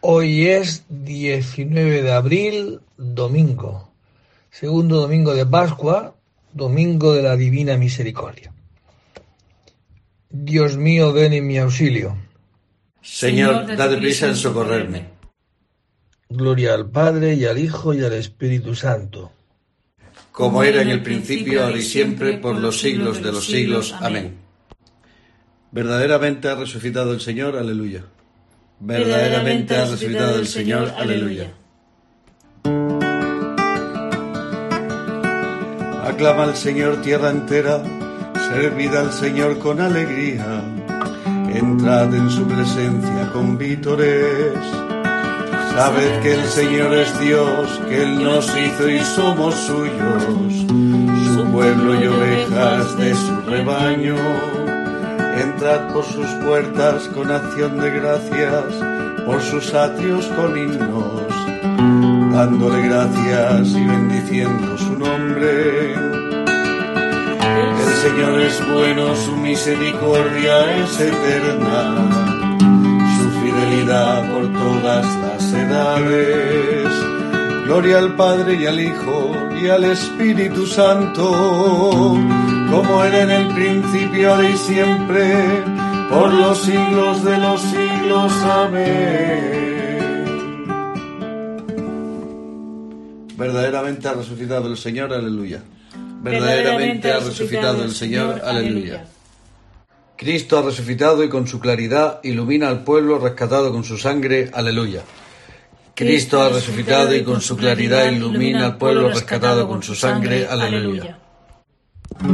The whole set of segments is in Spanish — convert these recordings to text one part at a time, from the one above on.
Hoy es 19 de abril, domingo, segundo domingo de Pascua, domingo de la Divina Misericordia. Dios mío, ven en mi auxilio. Señor, date prisa en socorrerme. Gloria al Padre y al Hijo y al Espíritu Santo. Como era en el principio, ahora y siempre, por los siglos de los siglos. Amén. Verdaderamente ha resucitado el Señor, aleluya. Verdaderamente ha resucitado el Señor, aleluya. Aclama al Señor tierra entera, servid al Señor con alegría, entrad en su presencia con vítores. Sabed que el Señor es Dios, que Él nos hizo y somos suyos, su pueblo y ovejas de su rebaño. Entrad por sus puertas con acción de gracias, por sus atrios con himnos, dándole gracias y bendiciendo su nombre. El Señor es bueno, su misericordia es eterna, su fidelidad por todas las edades. Gloria al Padre y al Hijo y al Espíritu Santo como era en el principio, ahora y siempre, por los siglos de los siglos. Amén. Verdaderamente ha resucitado el Señor, aleluya. Verdaderamente ha resucitado el Señor, aleluya. Cristo ha resucitado y con su claridad ilumina al pueblo rescatado con su sangre, aleluya. Cristo ha resucitado y con su claridad ilumina al pueblo rescatado con su sangre, aleluya. Oh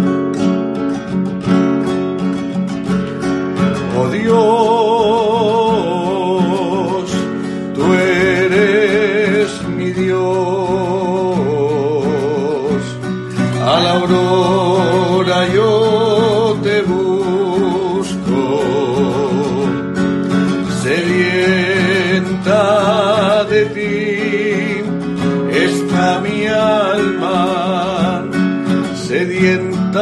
Dios, tú eres mi Dios. A la aurora yo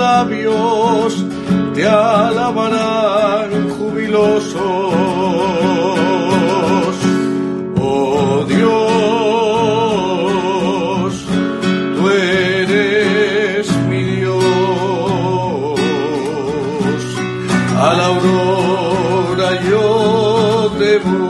labios te alabarán jubilosos. Oh Dios, tú eres mi Dios. A la aurora yo te.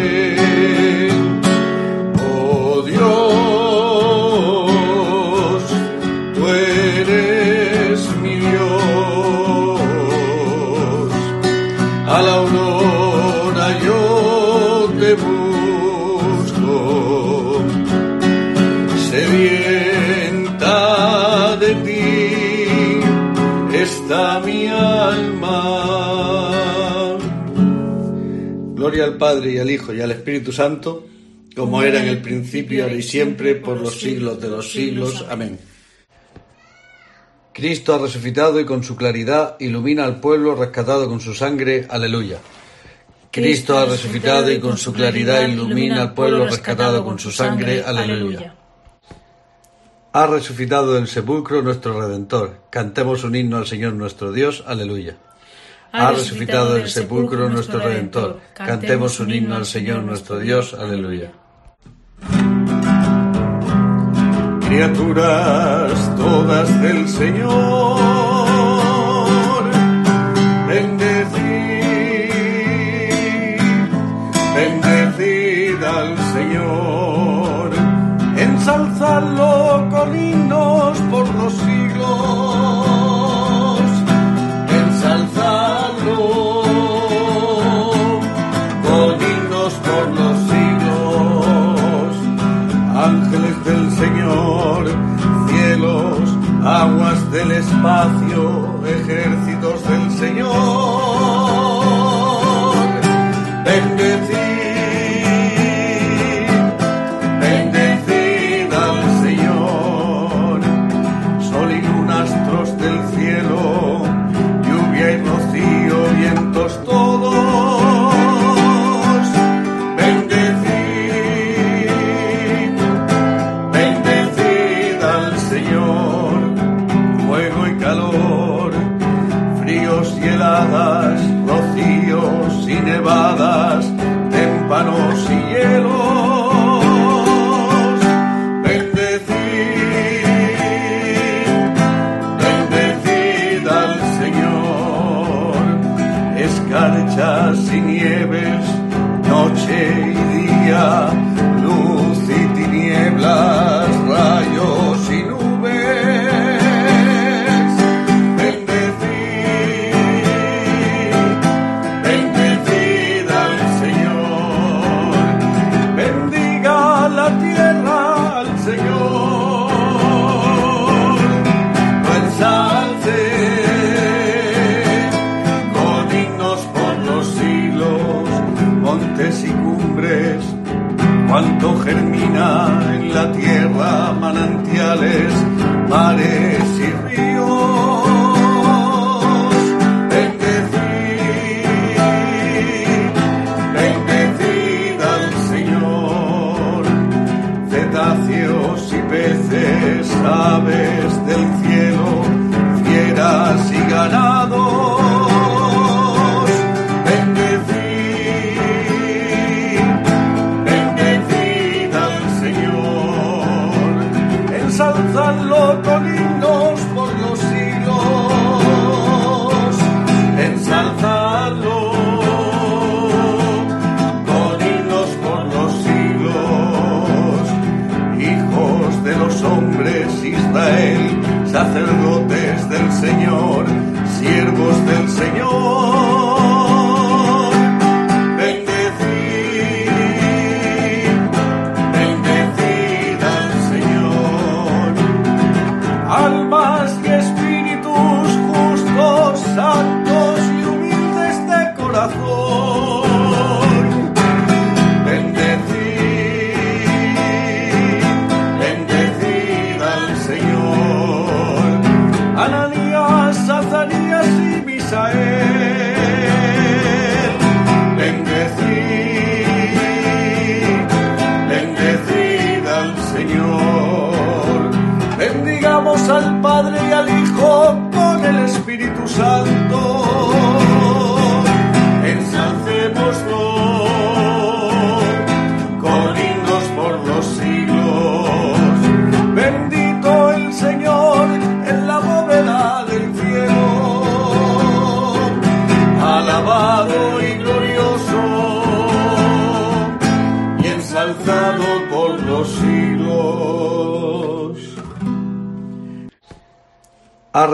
Padre y al Hijo y al Espíritu Santo, como era en el principio, ahora y siempre, por los siglos de los siglos. Amén. Cristo ha resucitado y con su claridad ilumina al pueblo rescatado con su sangre. Aleluya. Cristo ha resucitado y con su claridad ilumina al pueblo rescatado con su sangre. Aleluya. Ha resucitado del sepulcro nuestro Redentor. Cantemos un himno al Señor nuestro Dios. Aleluya. Ha resucitado del sepulcro nuestro Redentor. Cantemos un himno al Señor nuestro Dios. Aleluya. Criaturas todas del Señor nevada sabe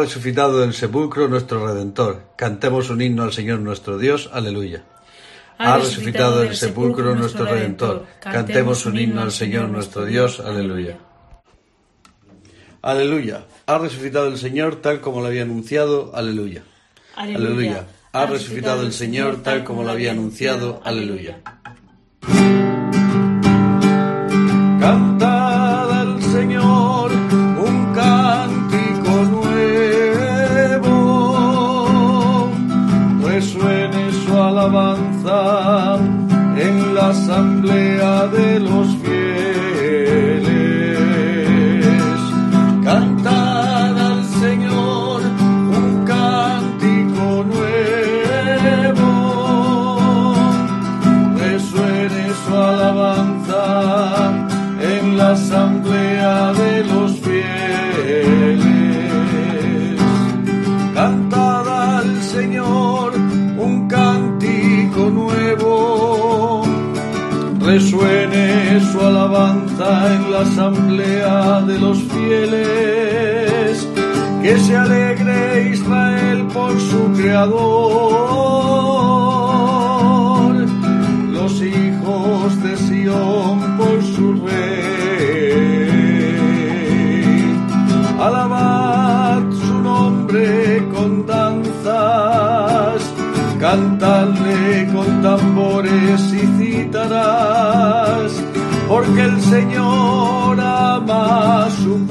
resucitado del sepulcro nuestro Redentor. Cantemos un himno al Señor nuestro Dios. Aleluya. Ha resucitado del sepulcro nuestro Redentor. Cantemos un himno al Señor nuestro Dios. Aleluya. Aleluya. Ha resucitado el Señor tal como lo había anunciado. Aleluya. Aleluya. Ha resucitado el Señor tal como lo había anunciado. Aleluya. La asamblea de los fieles, que se alegre Israel por su creador, los hijos de Sión por su rey. Alabad su nombre con danzas, cantadle con tambores y citarás, porque el Señor σου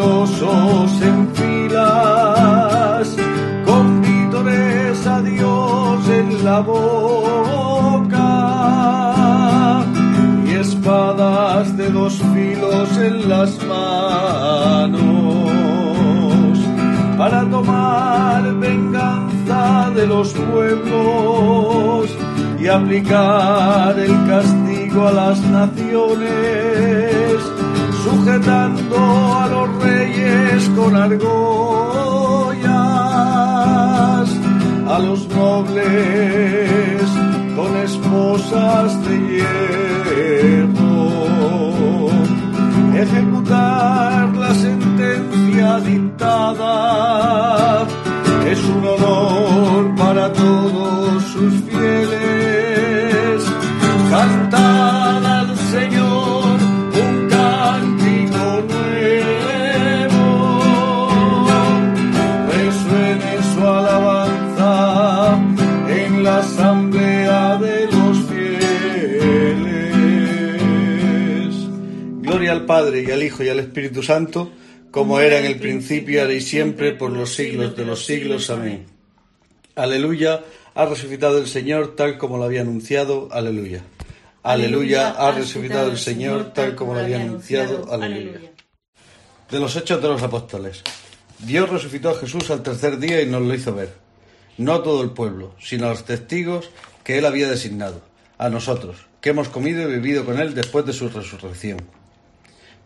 en filas, con vítores a Dios en la boca y espadas de dos filos en las manos para tomar venganza de los pueblos y aplicar el castigo a las naciones, sujetando a los reyes con argollas, a los nobles con esposas de hierro ejecutar la sentencia dictada es un honor para todos sus fieles. Padre y al Hijo y al Espíritu Santo, como era en el principio, ahora y siempre, por los siglos de los siglos. Amén. Aleluya, ha resucitado el Señor tal como lo había anunciado. Aleluya. Aleluya, ha resucitado el Señor tal como lo había anunciado. Aleluya. De los Hechos de los Apóstoles. Dios resucitó a Jesús al tercer día y nos lo hizo ver. No a todo el pueblo, sino a los testigos que él había designado, a nosotros, que hemos comido y bebido con él después de su resurrección.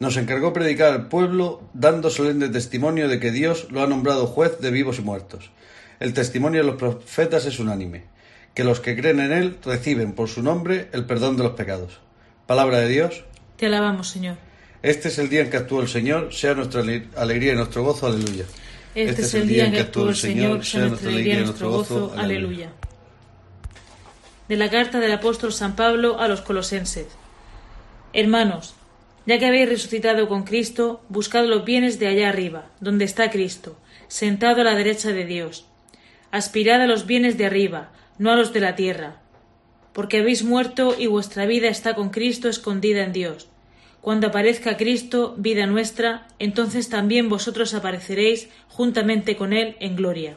Nos encargó predicar al pueblo, dando solemne testimonio de que Dios lo ha nombrado juez de vivos y muertos. El testimonio de los profetas es unánime, que los que creen en Él reciben por su nombre el perdón de los pecados. Palabra de Dios. Te alabamos, Señor. Este es el día en que actuó el Señor, sea nuestra ale- alegría y nuestro gozo. Aleluya. Este, es el día en que actuó el Señor, sea nuestra alegría y nuestro gozo. Aleluya. De la carta del apóstol San Pablo a los colosenses. Hermanos, ya que habéis resucitado con Cristo, buscad los bienes de allá arriba, donde está Cristo, sentado a la derecha de Dios. Aspirad a los bienes de arriba, no a los de la tierra, porque habéis muerto y vuestra vida está con Cristo escondida en Dios. Cuando aparezca Cristo, vida nuestra, entonces también vosotros apareceréis juntamente con Él en gloria.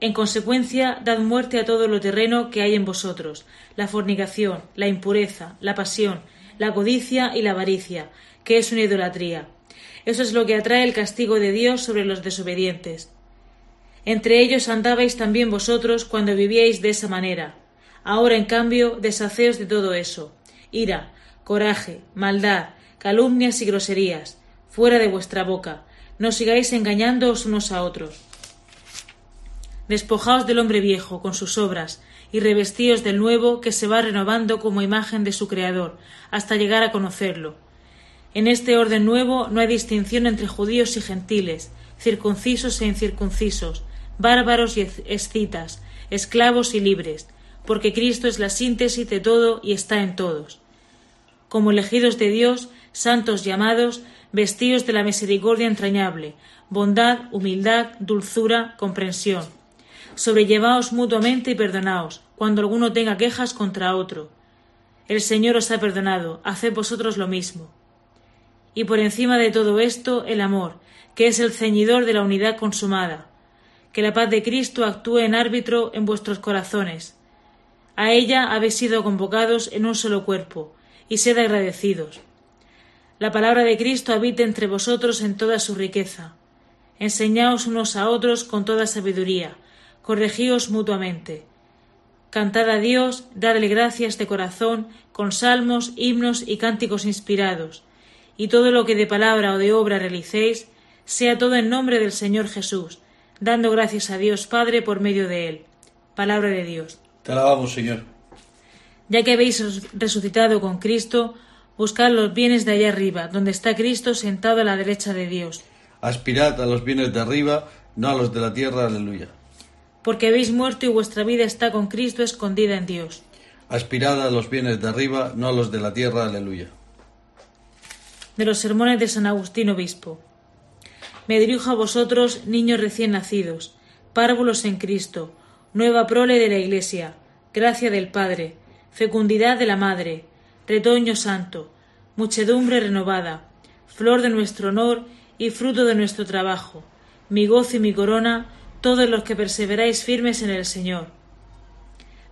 En consecuencia, dad muerte a todo lo terreno que hay en vosotros, la fornicación, la impureza, la pasión, la codicia y la avaricia, que es una idolatría. Eso es lo que atrae el castigo de Dios sobre los desobedientes. Entre ellos andabais también vosotros cuando vivíais de esa manera. Ahora, en cambio, deshaceos de todo eso. Ira, coraje, maldad, calumnias y groserías, fuera de vuestra boca. No sigáis engañándoos unos a otros. Despojaos del hombre viejo con sus obras y revestíos del nuevo que se va renovando como imagen de su Creador, hasta llegar a conocerlo. En este orden nuevo no hay distinción entre judíos y gentiles, circuncisos e incircuncisos, bárbaros y escitas, esclavos y libres, porque Cristo es la síntesis de todo y está en todos. Como elegidos de Dios, santos llamados, vestidos de la misericordia entrañable, bondad, humildad, dulzura, comprensión. Sobrellevaos mutuamente y perdonaos, cuando alguno tenga quejas contra otro. El Señor os ha perdonado, haced vosotros lo mismo. y por encima de todo esto el amor, que es el ceñidor de la unidad consumada. Que la paz de Cristo actúe en árbitro en vuestros corazones. A ella habéis sido convocados en un solo cuerpo, y sed agradecidos. La palabra de Cristo habite entre vosotros en toda su riqueza. Enseñaos unos a otros con toda sabiduría, corregíos mutuamente. Cantad a Dios, dadle gracias de corazón, con salmos, himnos y cánticos inspirados, y todo lo que de palabra o de obra realicéis, sea todo en nombre del Señor Jesús, dando gracias a Dios Padre por medio de él. Palabra de Dios. Te alabamos, Señor. Ya que habéis resucitado con Cristo, buscad los bienes de allá arriba, donde está Cristo sentado a la derecha de Dios. Aspirad a los bienes de arriba, no a los de la tierra. Aleluya. Porque habéis muerto y vuestra vida está con Cristo escondida en Dios. Aspirad a los bienes de arriba, no a los de la tierra. Aleluya. De los sermones de San Agustín Obispo. Me dirijo a vosotros, niños recién nacidos, párvulos en Cristo, nueva prole de la Iglesia, gracia del Padre, fecundidad de la Madre, retoño santo, muchedumbre renovada, flor de nuestro honor y fruto de nuestro trabajo, mi gozo y mi corona, todos los que perseveráis firmes en el Señor.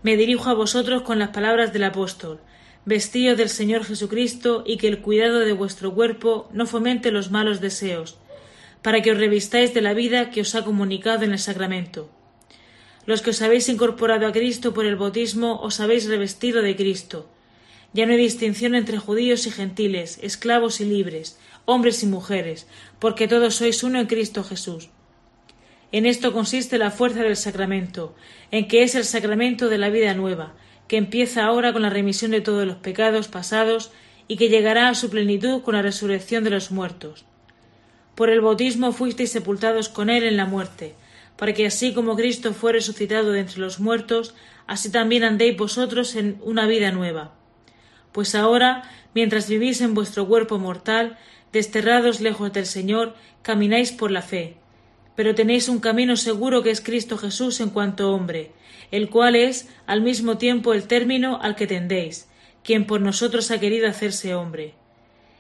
Me dirijo a vosotros con las palabras del apóstol, vestíos del Señor Jesucristo y que el cuidado de vuestro cuerpo no fomente los malos deseos, para que os revistáis de la vida que os ha comunicado en el sacramento. Los que os habéis incorporado a Cristo por el bautismo os habéis revestido de Cristo. Ya no hay distinción entre judíos y gentiles, esclavos y libres, hombres y mujeres, porque todos sois uno en Cristo Jesús. En esto consiste la fuerza del sacramento, en que es el sacramento de la vida nueva, que empieza ahora con la remisión de todos los pecados pasados y que llegará a su plenitud con la resurrección de los muertos. Por el bautismo fuisteis sepultados con él en la muerte, para que así como Cristo fue resucitado de entre los muertos, así también andéis vosotros en una vida nueva. Pues ahora, mientras vivís en vuestro cuerpo mortal, desterrados lejos del Señor, camináis por la fe. Pero tenéis un camino seguro que es Cristo Jesús en cuanto hombre, el cual es al mismo tiempo el término al que tendéis, quien por nosotros ha querido hacerse hombre.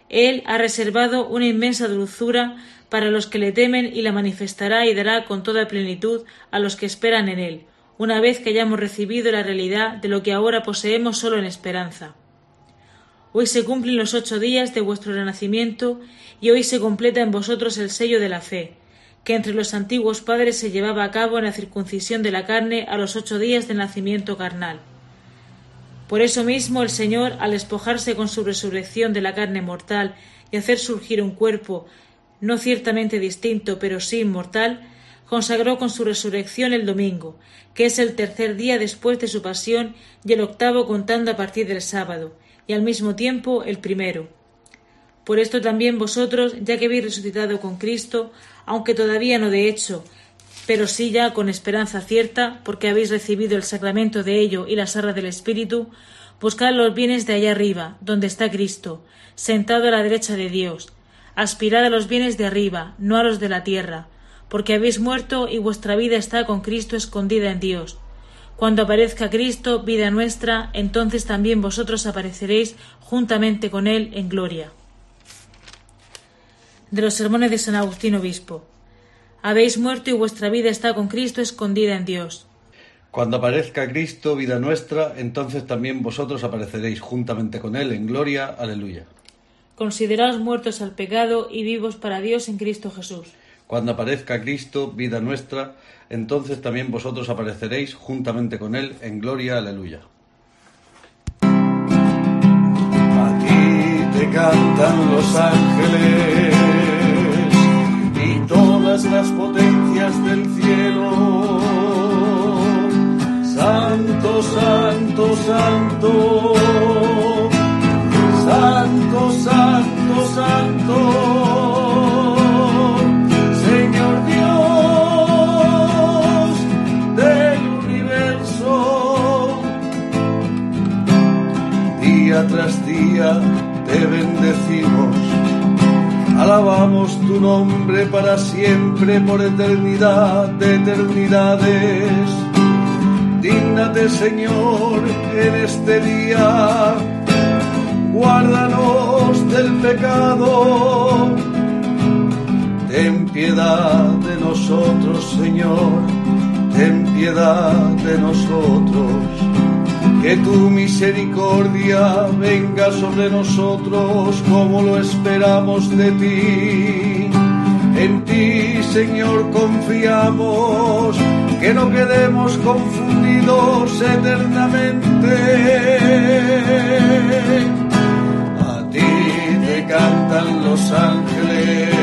Él ha reservado una inmensa dulzura para los que le temen y la manifestará y dará con toda plenitud a los que esperan en Él, una vez que hayamos recibido la realidad de lo que ahora poseemos solo en esperanza. Hoy se cumplen los ocho días de vuestro renacimiento y hoy se completa en vosotros el sello de la fe, que entre los antiguos padres se llevaba a cabo en la circuncisión de la carne a los ocho días del nacimiento carnal. Por eso mismo el Señor, al despojarse con su resurrección de la carne mortal y hacer surgir un cuerpo no ciertamente distinto, pero sí inmortal, consagró con su resurrección el domingo, que es el tercer día después de su pasión y el octavo contando a partir del sábado, y al mismo tiempo el primero. Por esto también vosotros, ya que habéis resucitado con Cristo, aunque todavía no de hecho, pero sí ya con esperanza cierta, porque habéis recibido el sacramento de ello y las arras del Espíritu, buscad los bienes de allá arriba, donde está Cristo, sentado a la derecha de Dios. Aspirad a los bienes de arriba, no a los de la tierra, porque habéis muerto y vuestra vida está con Cristo escondida en Dios. Cuando aparezca Cristo, vida nuestra, entonces también vosotros apareceréis juntamente con Él en gloria. De los sermones de San Agustín Obispo. Habéis muerto y vuestra vida está con Cristo escondida en Dios. Cuando aparezca Cristo, vida nuestra, entonces también vosotros apareceréis juntamente con Él en gloria. Aleluya. Consideraos muertos al pecado y vivos para Dios en Cristo Jesús. Cuando aparezca Cristo, vida nuestra, entonces también vosotros apareceréis juntamente con Él en gloria. Aleluya. A ti te cantan los ángeles todas las potencias del cielo. Santo, santo, santo, santo, santo, santo. Señor Dios del universo, día tras día te bendecimos Alabamos tu nombre para siempre, por eternidad de eternidades. Dígnate, Señor, en este día, guárdanos del pecado. Ten piedad de nosotros, Señor, ten piedad de nosotros. Que tu misericordia venga sobre nosotros como lo esperamos de ti. En ti, Señor, confiamos, que no quedemos confundidos eternamente. A ti te cantan los ángeles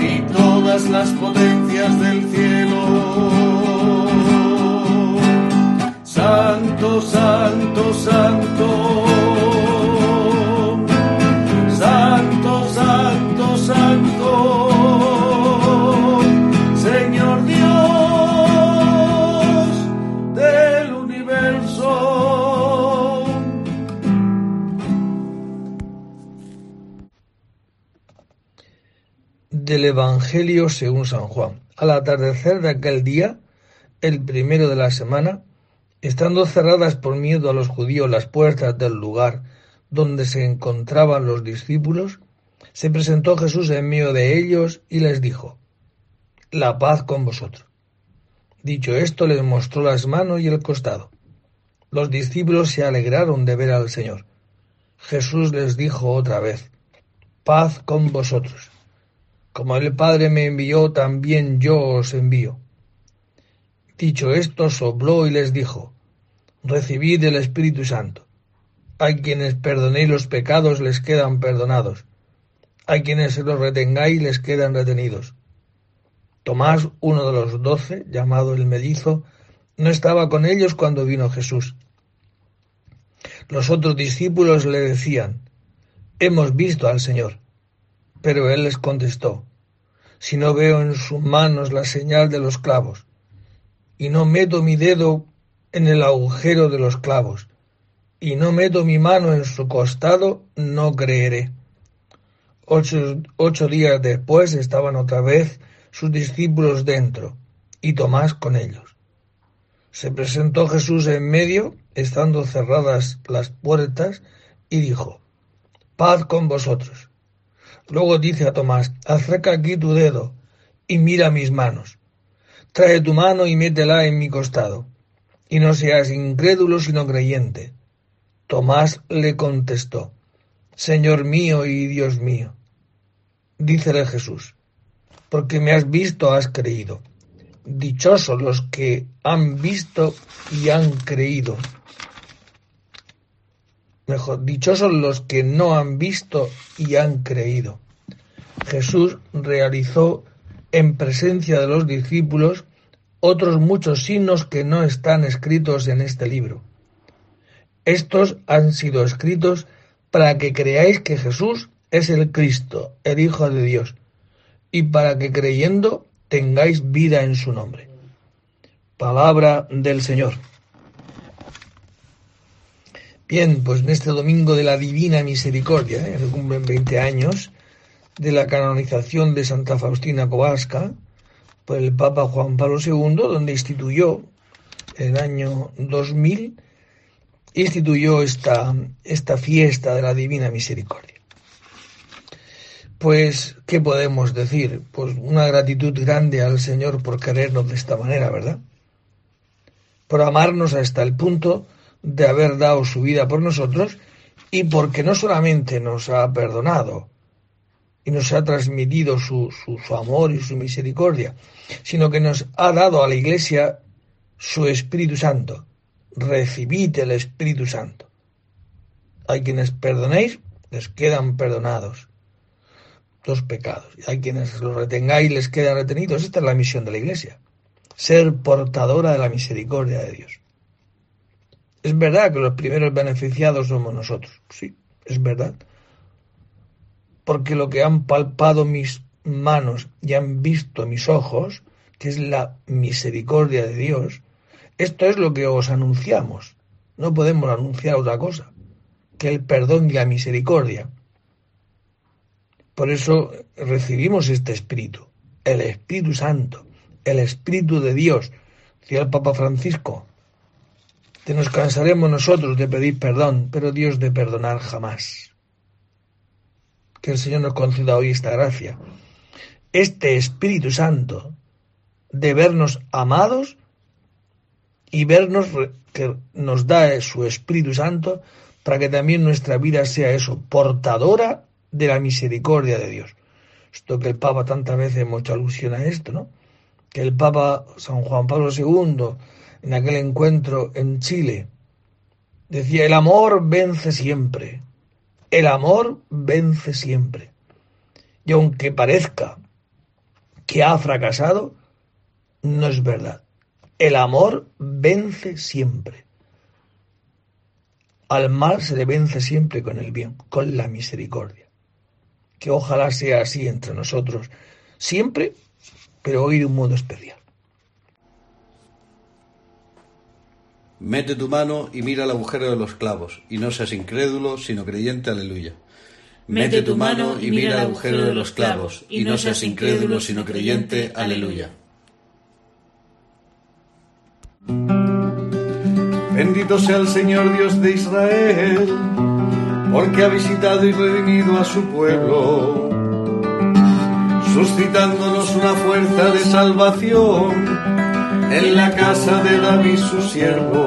y todas las potencias del cielo Santo, santo, santo. Santo, santo. Señor Dios del universo. Del Evangelio según San Juan. Al atardecer de aquel día, el primero de la semana, Estando cerradas por miedo a los judíos las puertas del lugar donde se encontraban los discípulos, se presentó Jesús en medio de ellos y les dijo, La paz con vosotros. Dicho esto, les mostró las manos y el costado. Los discípulos se alegraron de ver al Señor. Jesús les dijo otra vez, Paz con vosotros. Como el Padre me envió, también yo os envío. Dicho esto, sopló y les dijo, recibid el Espíritu Santo. Hay quienes perdonéis los pecados les quedan perdonados. Hay quienes los retengáis les quedan retenidos. Tomás, uno de los doce, llamado el mellizo, no estaba con ellos cuando vino Jesús. Los otros discípulos le decían, Hemos visto al Señor. Pero él les contestó, Si no veo en sus manos la señal de los clavos, y no meto mi dedo en el agujero de los clavos, y no meto mi mano en su costado, no creeré. Ocho, días después estaban otra vez sus discípulos dentro, y Tomás con ellos. Se presentó Jesús en medio, estando cerradas las puertas, y dijo, Paz con vosotros. Luego dice a Tomás, acerca aquí tu dedo, y mira mis manos. Trae tu mano y métela en mi costado y no seas incrédulo sino creyente. Tomás le contestó, Señor mío y Dios mío. Dícele Jesús, porque me has visto has creído. Dichosos los que han visto y han creído. Mejor, dichosos los que no han visto y han creído. Jesús realizó en presencia de los discípulos otros muchos signos que no están escritos en este libro. Estos han sido escritos para que creáis que Jesús es el Cristo, el Hijo de Dios, y para que creyendo tengáis vida en su nombre. Palabra del Señor. Bien, pues en este domingo de la Divina Misericordia, ¿eh? se cumplen 20 años de la canonización de Santa Faustina Kowalska, por el Papa Juan Pablo II, donde instituyó en el año 2000, instituyó esta, esta fiesta de la Divina Misericordia. Pues, ¿qué podemos decir? Pues una gratitud grande al Señor por querernos de esta manera, ¿verdad? Por amarnos hasta el punto de haber dado su vida por nosotros y porque no solamente nos ha perdonado, y nos ha transmitido su, su, amor y su misericordia, sino que nos ha dado a la Iglesia su Espíritu Santo. Recibid el Espíritu Santo. Hay quienes perdonéis, les quedan perdonados los pecados. Hay quienes los retengáis, les quedan retenidos. Esta es la misión de la Iglesia. Ser portadora de la misericordia de Dios. Es verdad que los primeros beneficiados somos nosotros. Sí, es verdad porque lo que han palpado mis manos y han visto mis ojos, que es la misericordia de Dios, esto es lo que os anunciamos. No podemos anunciar otra cosa que el perdón y la misericordia. Por eso recibimos este Espíritu, el Espíritu Santo, el Espíritu de Dios, decía el Papa Francisco. Te nos cansaremos nosotros de pedir perdón, pero Dios de perdonar jamás. Que el Señor nos conceda hoy esta gracia. Este Espíritu Santo de vernos amados y vernos que nos da su Espíritu Santo para que también nuestra vida sea eso, portadora de la misericordia de Dios. Esto que el Papa tantas veces hemos hecho alusión a esto, ¿no? Que el Papa San Juan Pablo II, en aquel encuentro en Chile, decía, el amor vence siempre, el amor vence siempre. Y aunque parezca que ha fracasado, no es verdad. El amor vence siempre. Al mal se le vence siempre con el bien, con la misericordia. Que ojalá sea así entre nosotros, siempre, pero hoy de un modo especial. Mete tu mano y mira el agujero de los clavos, y no seas incrédulo, sino creyente, aleluya. Mete tu mano y mira el agujero de los clavos, y no seas incrédulo, sino creyente, aleluya. Bendito sea el Señor Dios de Israel, porque ha visitado y redimido a su pueblo, suscitándonos una fuerza de salvación en la casa de David su siervo,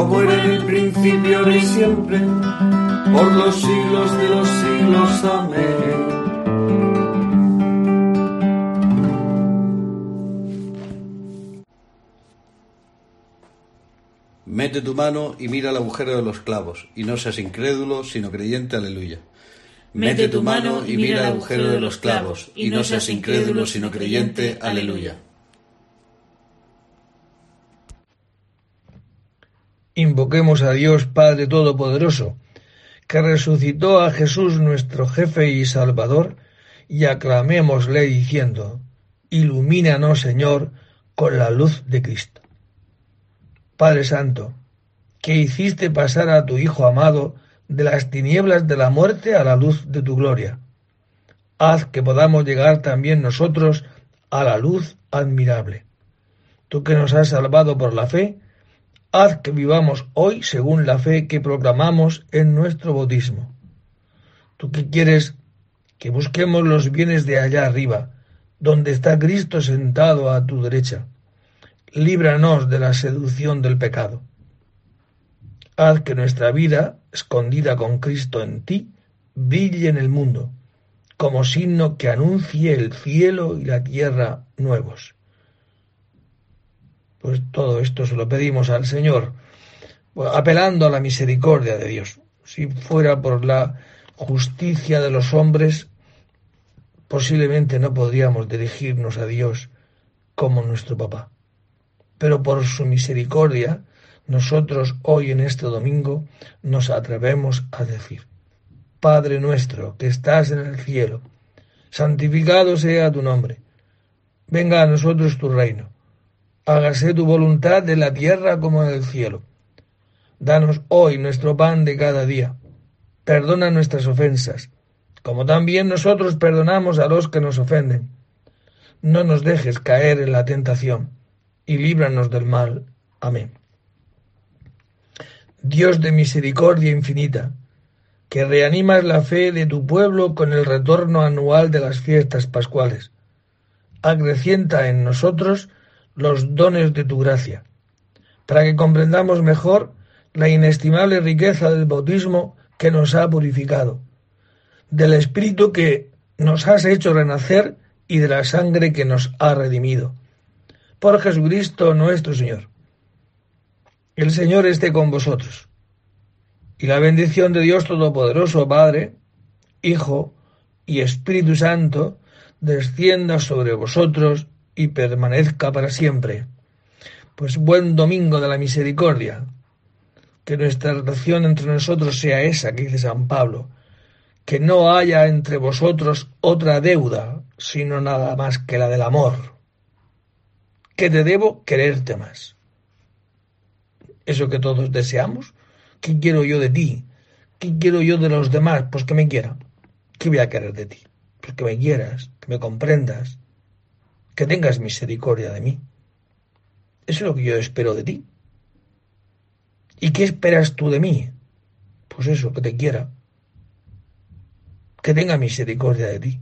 como era en el principio, ahora y siempre, por los siglos de los siglos. Amén. Mete tu mano y mira el agujero de los clavos, y no seas incrédulo, sino creyente, aleluya. Mete tu mano y mira el agujero de los clavos, y no seas incrédulo, sino creyente, aleluya. Invoquemos a Dios Padre Todopoderoso, que resucitó a Jesús nuestro jefe y Salvador, y aclamémosle diciendo, Ilumínanos, Señor, con la luz de Cristo. Padre Santo, que hiciste pasar a tu Hijo amado de las tinieblas de la muerte a la luz de tu gloria. Haz que podamos llegar también nosotros a la luz admirable. Tú que nos has salvado por la fe, haz que vivamos hoy según la fe que proclamamos en nuestro bautismo. Tú que quieres que busquemos los bienes de allá arriba, donde está Cristo sentado a tu derecha líbranos de la seducción del pecado. Haz que nuestra vida, escondida con Cristo en ti, brille en el mundo, como signo que anuncie el cielo y la tierra nuevos. Pues todo esto se lo pedimos al Señor, apelando a la misericordia de Dios. Si fuera por la justicia de los hombres, posiblemente no podríamos dirigirnos a Dios como nuestro papá pero por su misericordia, nosotros hoy en este domingo nos atrevemos a decir, Padre nuestro que estás en el cielo, santificado sea tu nombre, venga a nosotros tu reino, hágase tu voluntad en la tierra como en el cielo. Danos hoy nuestro pan de cada día. Perdona nuestras ofensas, como también nosotros perdonamos a los que nos ofenden. No nos dejes caer en la tentación, y líbranos del mal. Amén. Dios de misericordia infinita, que reanimas la fe de tu pueblo con el retorno anual de las fiestas pascuales, acrecienta en nosotros los dones de tu gracia, para que comprendamos mejor la inestimable riqueza del bautismo que nos ha purificado, del Espíritu que nos has hecho renacer y de la sangre que nos ha redimido. Por Jesucristo nuestro Señor. El Señor esté con vosotros. Y la bendición de Dios Todopoderoso, Padre, Hijo y Espíritu Santo, descienda sobre vosotros y permanezca para siempre. Pues buen domingo de la misericordia. Que nuestra relación entre nosotros sea esa que dice San Pablo. Que no haya entre vosotros otra deuda, sino nada más que la del amor. Que te debo quererte más. Eso que todos deseamos. ¿Qué quiero yo de ti? ¿Qué quiero yo de los demás? Pues que me quieran. ¿Qué voy a querer de ti? Pues que me quieras, que me comprendas, que tengas misericordia de mí. Es lo que yo espero de ti. ¿Y qué esperas tú de mí? Pues eso, que te quiera, que tenga misericordia de ti,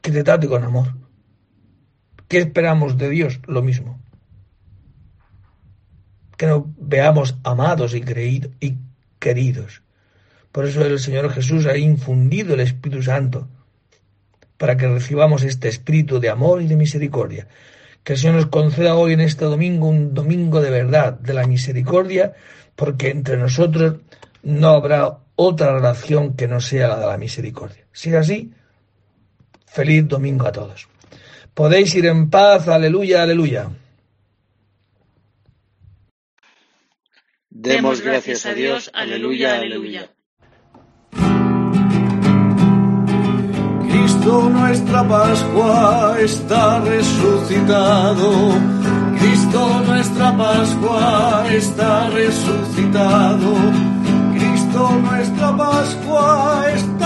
que te trate con amor. ¿Qué esperamos de Dios? Lo mismo. Que nos veamos amados y, y queridos. Por eso el Señor Jesús ha infundido el Espíritu Santo para que recibamos este espíritu de amor y de misericordia. Que el Señor nos conceda hoy en este domingo un domingo de verdad, de la misericordia, porque entre nosotros no habrá otra relación que no sea la de la misericordia. Si es así, feliz domingo a todos. Podéis ir en paz, aleluya, aleluya. Demos gracias a Dios, aleluya, aleluya. Cristo nuestra Pascua está resucitado. Cristo nuestra Pascua está resucitado. Cristo nuestra Pascua está